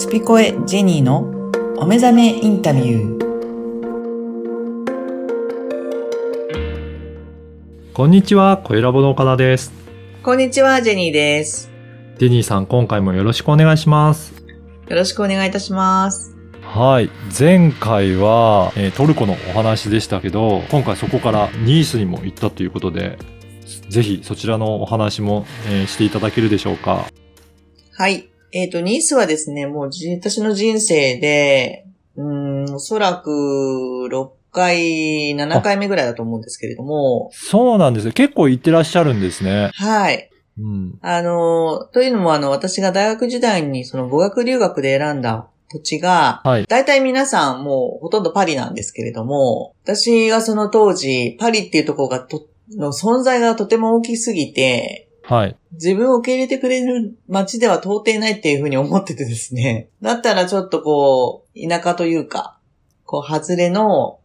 スピコエジェニーのお目覚めインタビュー。こんにちは、小ラボの岡田です。こんにちは、ジェニーです。デニーさん、今回もよろしくお願いします。よろしくお願いいたします。はい。前回は、えートルコのお話でしたけど、今回そこからニースにも行ったということで、ぜひそちらのお話も、えーしていただけるでしょうか。はい。えっ、と、ニースはですね、もうじ私の人生で、うーん、おそらく6回、7回目ぐらいだと思うんですけれども、そうなんですよ。結構行ってらっしゃるんですね。はい。うん。あの、というのもあの、私が大学時代にその語学留学で選んだ土地が、はい。大体皆さんもうほとんどパリなんですけれども、私がその当時、パリっていうところがと、の存在がとても大きすぎて、はい。自分を受け入れてくれる街では到底ないっていうふうに思っててですね。だったらちょっとこう、田舎というか、こう、外れの、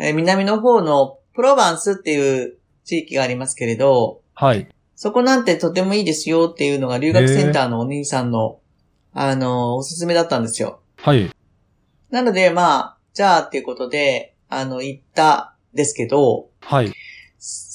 えー南の方のプロバンスっていう地域がありますけれど、はい。そこなんてとてもいいですよっていうのが留学センターのお兄さんの、あの、おすすめだったんですよ。はい。なので、まあ、じゃあっていうことで、あの、行ったんですけど、はい。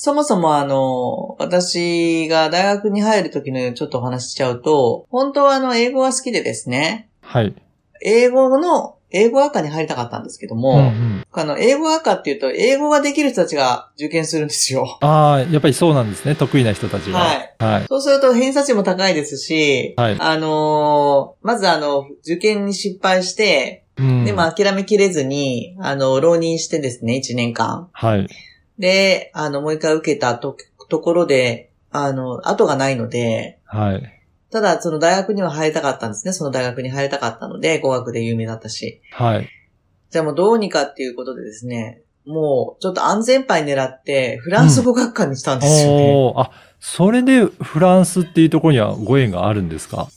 そもそもあの、私が大学に入る時のちょっとお話ししちゃうと、本当はあの、英語が好きでですね、はい。英語の、英語学科に入りたかったんですけども、うんうん。あの、英語学科っていうと、英語ができる人たちが受験するんですよ。ああ、やっぱりそうなんですね。得意な人たちが。はい。はい。そうすると偏差値も高いですし、はいあのーまずあの、受験に失敗して、うん。でも諦めきれずに、あの、浪人してですね、1年間。はい。で、あの、もう一回受けたと、ところで、あの、後がないので、はい。ただ、その大学には入りたかったんですね。その大学に入りたかったので、語学で有名だったし。はい。じゃあもうどうにかっていうことでですね、もうちょっと安全牌狙って、フランス語学科にしたんですよね。おーあ、それでフランスっていうところにはご縁があるんですか？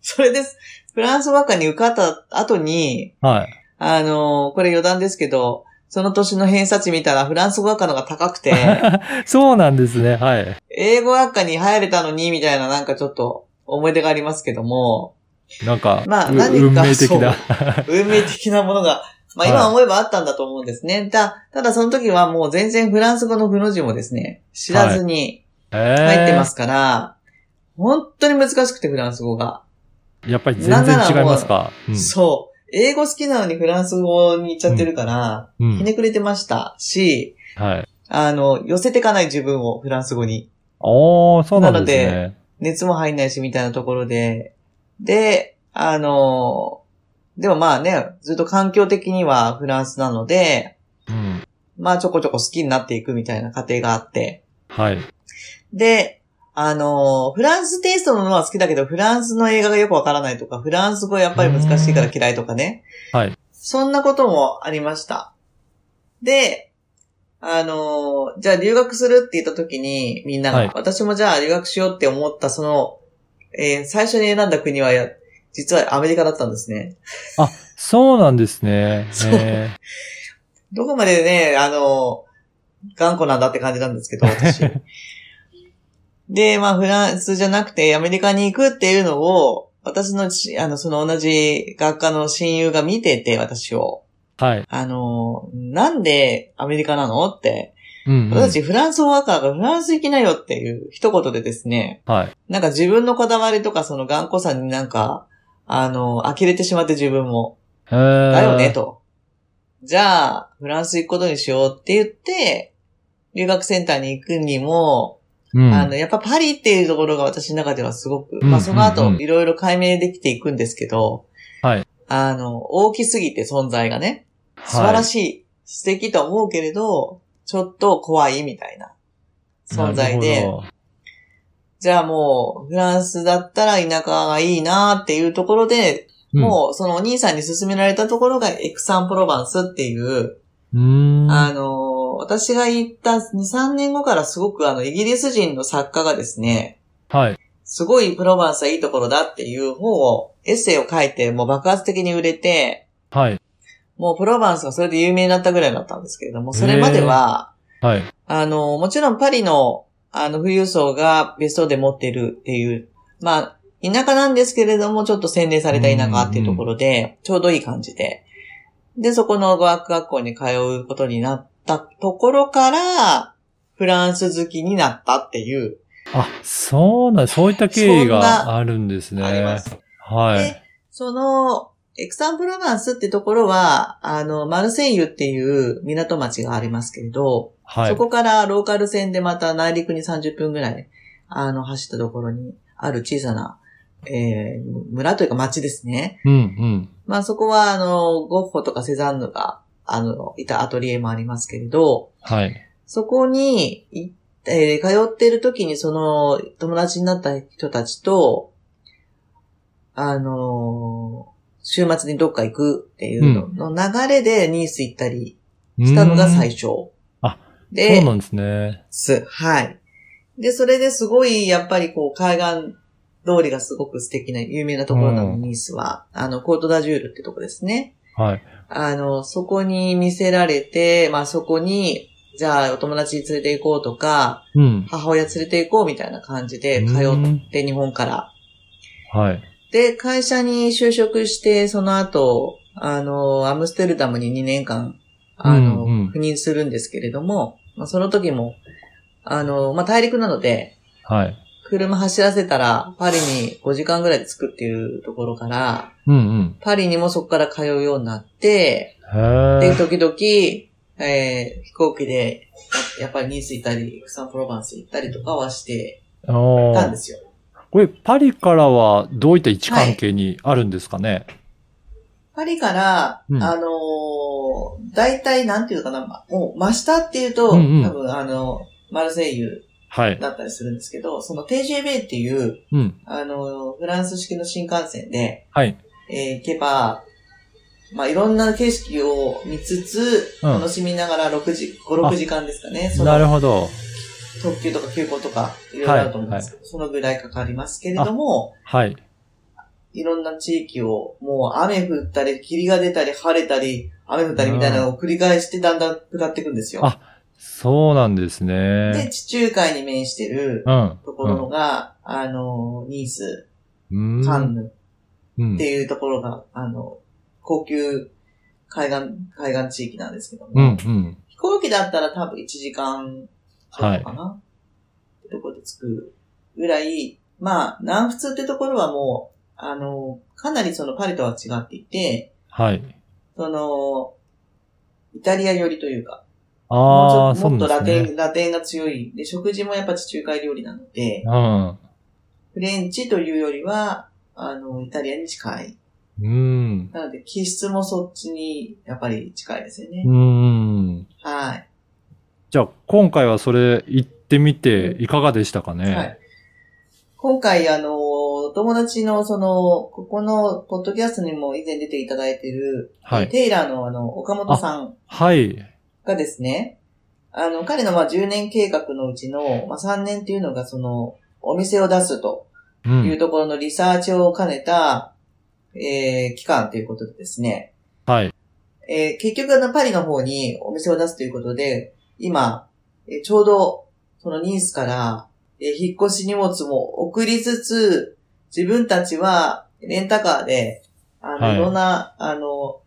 それです。フランス語学科に受かった後に、はい。あの、これ余談ですけど、その年の偏差値見たらフランス語学科の方が高くて、そうなんですね。はい。英語学科に入れたのに、みたいななんかちょっと思い出がありますけども、なんか、うまあ何か運命的な。運命的なものが、まあはい今思えばあったんだと思うんですね。たただその時はもう全然フランス語の不の字もですね、知らずに入入ってますから、本当に難しくてフランス語が。やっぱり全然違いますか？うんそう。英語好きなのにフランス語に行っちゃってるから、うんひねくれてましたし、はい。あの、寄せていかない自分をフランス語に。おー、そうなんですね。熱も入んないしみたいなところで、で、あの、でもまあね、ずっと環境的にはフランスなので、うん。まあちょこちょこ好きになっていくみたいな過程があって。はい。で、あの、フランステイストのものは好きだけど、フランスの映画がよくわからないとか、フランス語やっぱり難しいから嫌いとかね。はい。そんなこともありました。で、あの、じゃあ留学するって言った時に、みんなが、はい私もじゃあ留学しようって思った、その、えー最初に選んだ国はや、実はアメリカだったんですね。そうなんですね。そうえどこまでね、あの、頑固なんだって感じなんですけど、私。で、まあ、フランスじゃなくてアメリカに行くっていうのを、私のし、あの、その同じ学科の親友が見てて、私を。ーはい。あの、なんでアメリカなのって、うん、うん。私フランス語学科だからフランス行きなよっていう一言でですね、はい。なんか自分のこだわりとかその頑固さになんか、あの、呆れてしまって自分も。へーだよね、。と。じゃあ、フランス行くことにしようって言って、留学センターに行くにも、うん。あの、やっぱパリっていうところが私の中ではすごく、うんまあその後うんうんいろいろ解明できていくんですけど、はい。あの、大きすぎて存在がね、素晴らしい、素敵とは思うけれど、ちょっと怖いみたいな存在なでじゃあもう、フランスだったら田舎がいいなっていうところで、もうそのお兄さんに勧められたところがエクサンプロバンスっていう。あの、私が行った2、3年後からすごくあの、イギリス人の作家がですね、はい。すごいプロバンスはいいところだっていう本を、エッセイを書いて、もう爆発的に売れて、はい。もうプロバンスがそれで有名になったぐらいだったんですけれども、それまでは、はい。あの、もちろんパリの、あの、富裕層が別荘で持っているっていう、まあ、田舎なんですけれども、ちょっと洗練された田舎っていうところで、ちょうどいい感じで。で、そこの語学学校に通うことになったところから、フランス好きになったっていう、あ、そうなん、そういった経緯があるんですね。あります。はい。で、その、エクサンプロバンスってところは、あの、マルセイユっていう港町がありますけれど、はいそ。こからローカル線でまた内陸に30分ぐらい、あの、走ったところにある小さな、えー村というか町ですね。うん、うん。まあそこは、あの、ゴッホとかセザンヌが、あの、いたアトリエもありますけれど、はい。そこにえー通っている時にその友達になった人たちと、あのー週末にどっか行くっていうのの流れでニース行ったりしたのが最初。初。あで、そうなんですね。す。はい。で、それですごい、やっぱりこう、海岸通りがすごく素敵な、有名なところなの、うんニースは。あの、コートダジュールってとこですね。はい。あの、そこに見せられて、まあそこに、じゃあお友達に連れて行こうとか、うん。母親連れて行こうみたいな感じで通って日本から。はい。で、会社に就職して、その後、あの、アムステルダムに2年間、あの、うんうん赴任するんですけれども、まあ、その時も、あの、まあ、大陸なので、はい。車走らせたら、パリに5時間ぐらいで着くっていうところから、うんうん。パリにもそこから通うようになって、へで、え。時々、えー飛行機で、やっぱりニース行ったり、サンプロバンス行ったりとかはしてたんですよ。これ、パリからはどういった位置関係にあるんですかね、パリから、うんあのー大体、なんていうのかな、まもう、真下っていうと、うんうん多分、あの、マルセイユはい。だったりするんですけど、その TGV っていう、うん。あのーフランス式の新幹線で、はい。えー行けば、まあ、いろんな景色を見つつ、うん楽しみながら6時、5、6時間ですかね。そなるのほど。特急とか急行とか、いろいろあると思うんですけど、そのぐらいかかりますけれども、はい。いろんな地域を、もう雨降ったり、霧が出たり、晴れたり、雨降ったりみたいなのを繰り返してだんだん下っていくんですよ。あそうなんですで、ね。地中海に面してるうん。ところが、あの、ニース、うん。カンヌうんっていうところが、あの、高級海岸、海岸地域なんですけども、うん。うん。飛行機だったら多分1時間かな、ってところで着くぐらい、まあ、南仏ってところはもう、あの、かなりそのパリとは違っていて、はい。その、イタリア寄りというか、ああ、そうっともっとラテン。ラテンが強い。で、食事もやっぱ地中海料理なので、うん。フレンチというよりは、あの、イタリアに近い。うん。なので、気質もそっちに、やっぱり近いですよね。うん。はい。じゃあ、今回はそれ行ってみていかがでしたかね、はい。今回、あの、お友達の、その、ここの、ポッドキャストにも以前出ていただいている、はいテイラーの、あの、岡本さんはい。がですね、あの、彼の、まあ、10年計画のうちの、まあ、3年っていうのが、その、お店を出すとう。いうんところのリサーチを兼ねた、えー、期間ということでですね、はい。えー結局あのパリの方にお店を出すということで、今、えーちょうどそのニースから、えー引っ越し荷物も送りつつ、自分たちはレンタカーで、あの、はいい、ろんな、あの、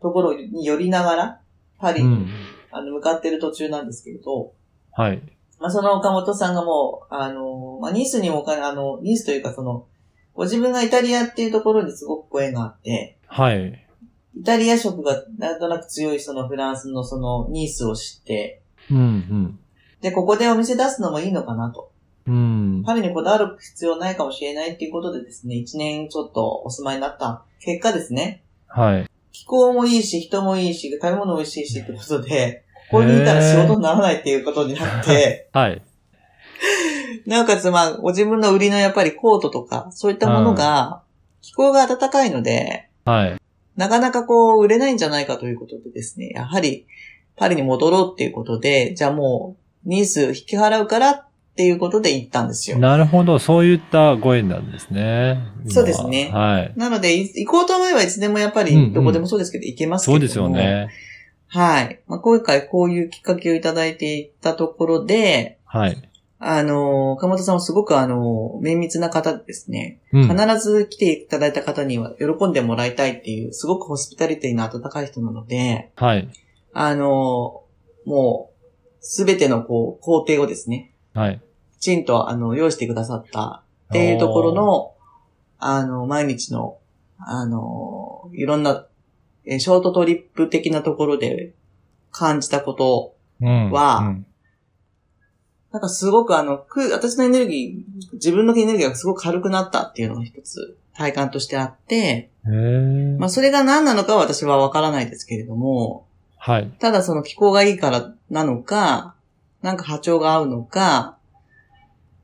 ところに寄りながら、パリに、うん。あの向かってる途中なんですけれど、はい。まあ、その岡本さんがもう、あの、まあ、ニースにもお金、あの、ニースというかその、ご自分がイタリアっていうところにすごくご縁があって、はい。イタリア色がなんとなく強いそのフランスのそのニースを知って、うん。で、ここでお店出すのもいいのかなと。うん。うん。パリにこだわる必要ないかもしれないっていうことでですね、一年ちょっとお住まいになった結果ですね、はい。気候もいいし、人もいいし、食べ物も美味しいしってことで、ここにいたら仕事にならないっていうことになって、はい。なおかつ、まあ、ご自分の売りのやっぱりコートとか、そういったものが、気候が暖かいので、はい。なかなかこう、売れないんじゃないかということでですね、やはり、パリに戻ろうっていうことで、じゃあもう、ニース引き払うからっていうことで行ったんですよ。なるほど。そういったご縁なんですね。そうですねはい。なので、い行こうと思えばいつでもやっぱり、どこでもそうですけど、行けますけれども。そうですよ。ね。はい。まあ、今回こういうきっかけをいただいていったところで、はい。あの、岡本さんはすごくあの、綿密な方でですね、うん。必ず来ていただいた方には喜んでもらいたいっていう、すごくホスピタリティの温かい人なので、はい。あの、もう、すべてのこう、工程をですね、はい。きちんとあの、用意してくださったっていうところの、あの、毎日の、あの、いろんな、えーショートトリップ的なところで感じたこと、うんはうんなんかすごくあの、く、私のエネルギー、自分のエネルギーがすごく軽くなったっていうのが一つ体感としてあって。まあそれが何なのかは私はわからないですけれども、はい。ただその気候がいいからなのか、なんか波長が合うのか、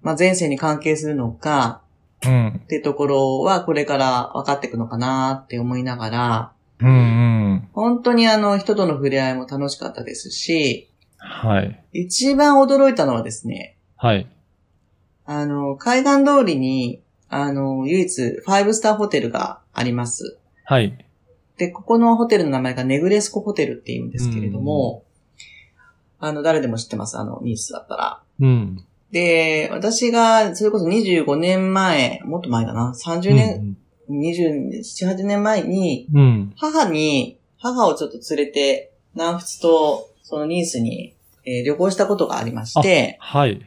まあ前世に関係するのか、うん。ってところはこれから分かっていくのかなって思いながら、うんうん。本当にあの人との触れ合いも楽しかったですし、はい。一番驚いたのはですね、はい。あの、海岸通りに、あの、唯一、ファイブスターホテルがあります。はい。で、ここのホテルの名前がネグレスコホテルって言うんですけれども、あの、誰でも知ってます、あの、ニースだったら。うん。で、私が、それこそ25年前、もっと前だな、30年、27、8年前に。母に、母をちょっと連れて、南仏と、そのニースに、えー旅行したことがありまして、はい。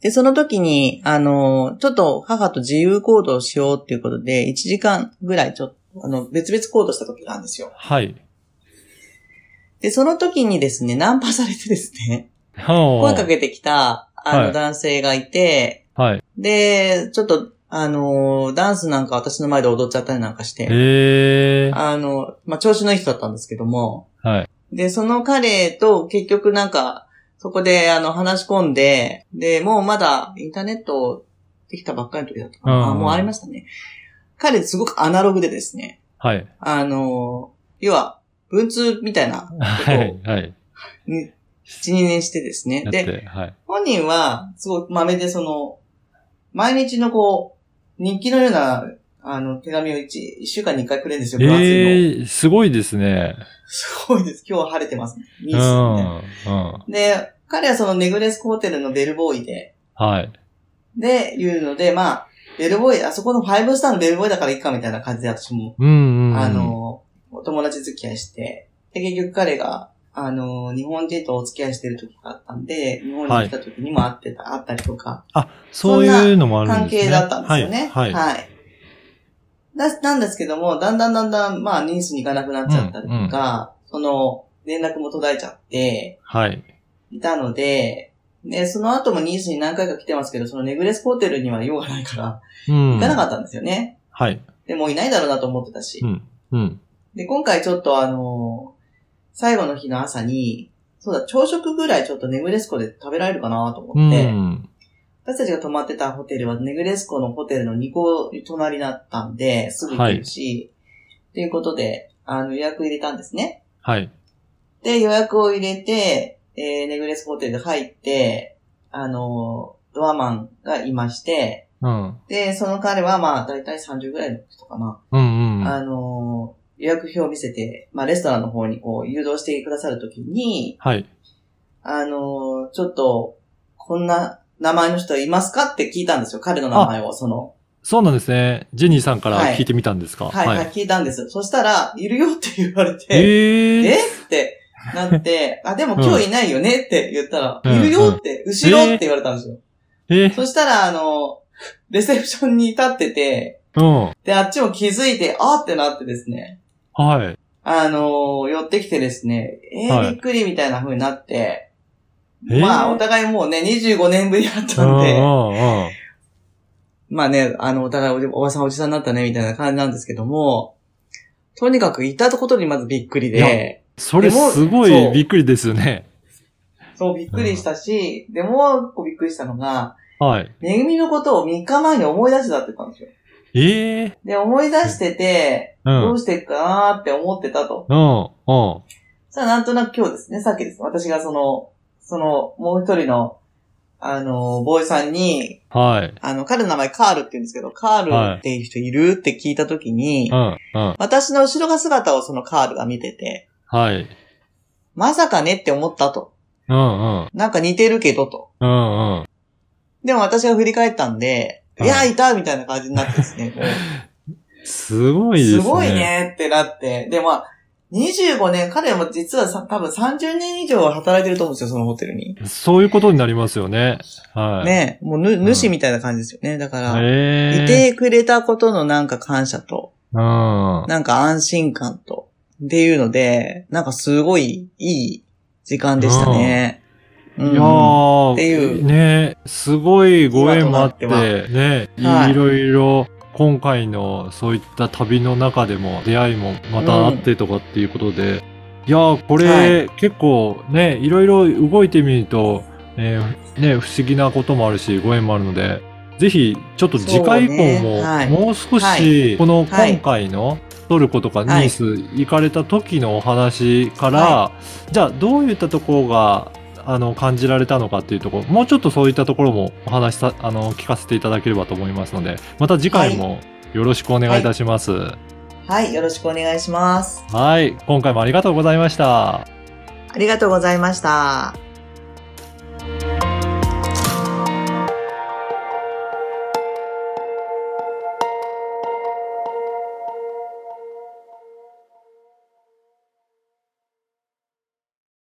で、その時に、あの、ちょっと母と自由行動しようっていうことで、1時間ぐらいちょっと、あの、別々行動した時があるんですよ。はい。で、その時にですね、ナンパされてですね、声声かけてきた、あの、はい男性がいて、はい。で、ちょっと、あの、ダンスなんか私の前で踊っちゃったりなんかして、ええ。あの、まあ、調子のいい人だったんですけども、はい。で、その彼と結局なんか、そこであの話し込んで、で、もうまだインターネットできたばっかりの時だったかな。うんあもうありましたね。彼すごくアナログでですね、はい。あの、要は、文通みたいなはい。はい。に、7、2年してですね。で、はい。本人は、すごい豆でその、毎日のこう、日記のような、あの、手紙を一一週間に一回くれるんですよ、分厚いの。ええ、すごいですね。すごいです。今日は晴れてますね。ニうースん。でね。うん。で、彼はそのネグレスコホテルのベルボーイで、はい。で、言うので、まあ、ベルボーイ、あそこのファイブスターのベルボーイだからいいかみたいな感じで私も、うんうん。あ、の、お友達付き合いして、で、結局彼が、あの、日本人とお付き合いしてる時があったんで、日本に来た時にも会ってた、会ったりとか、あ、そういうのもあるん関ですね。係だったんですよね。はい。はい。はい。だなんですけども、だんだんだんだん、まあ、ニースに行かなくなっちゃったりとか、その、連絡も途絶えちゃって、はい。いたので、で、その後もニースに何回か来てますけど、そのネグレスホテルには用がないから、うん。行かなかったんですよね。はい。で、もういないだろうなと思ってたし。うん。うん。で、今回ちょっとあの最後の日の朝に、そうだ、朝食ぐらいちょっとネグレスコで食べられるかなとう思って、ん。私たちが泊まってたホテルはネグレスコのホテルの2個隣だったんで、すぐ行けるし、っていうことで、あの予約入れたんですね。はい。で、予約を入れて、えー、ネグレスホテルで入って、あのドアマンがいまして、うん。で、その彼はまあ、だいたい30ぐらいの人かな。うんうん。あの予約表を見せて、まあ、レストランの方にこう、誘導してくださるときに、はい。あのちょっと、こんな名前の人いますかって聞いたんですよ。彼の名前を、その、そうなんですね。ジェニーさんから聞いてみたんですか？はい、はい、聞いたんです。そしたら、いるよって言われて、えええ？ってなって、あ、でも今日いないよねって言ったら、うんいるよって、後ろって言われたんですよ。ええそしたら、あの、レセプションに立ってて、うん。で、あっちも気づいて、あーってなってですね、はい。あの寄ってきてですね、えーはいびっくりみたいな風になって、えー？まあ、お互いもうね、25年ぶりだっうたんで。まあね、あの、お互いおばさんおじさんになったね、みたいな感じなんですけども、とにかくいたことにまずびっくりで、それすごいびっくりですよね。そうびっくりしたし、で、もう一個びっくりしたのが、はい。めぐみのことを3日前に思い出してたって言ったんですよ。ええで、思い出してて、うん。どうしていくかなーって思ってたと。うん。うん。さあ、なんとなく今日ですね、さっきです。私がその、その、もう一人の、あの、ボーイさんに、はい。あの、彼の名前カールって言うんですけど、カールっていう人いるって聞いたときに、うん。うん。私の後ろが姿をそのカールが見てて、はい。まさかねって思ったと。うんうん。なんか似てるけどと。うんうん。でも私が振り返ったんで、はいいや、いたみたいな感じになってですね。もうすごいですね。すごい。ねってなって。で、まあ、25年、彼は実はさ多分30年以上は働いてると思うんですよ、そのホテルに。そういうことになりますよね。はい。。ね。もうぬ、主みたいな感じですよね。だから、ええいてくれたことのなんか感謝と、うん。なんか安心感と、っていうので、なんかすごいいい時間でしたね。うん。いやー、っていう。ね、すごいご縁もあって、ね、はい。いろいろ、今回のそういった旅の中でも出会いもまたあってとかっていうことで、いやー、これ、はい。結構ね、いろいろ動いてみると、えーね、不思議なこともあるし、ご縁もあるので、ぜひ、ちょっと次回以降も、もう少し、はい。このはい今回のトルコとかニはい。ース行かれた時のお話から、はじゃあどういったところが、あの、感じられたのかっていうところ、もうちょっとそういったところもお話しさ、あの、聞かせていただければと思いますので、また次回もよろしくお願いいたします。ははい、よろしくお願いします。い。今回もありがとうございました。ありがとうございました。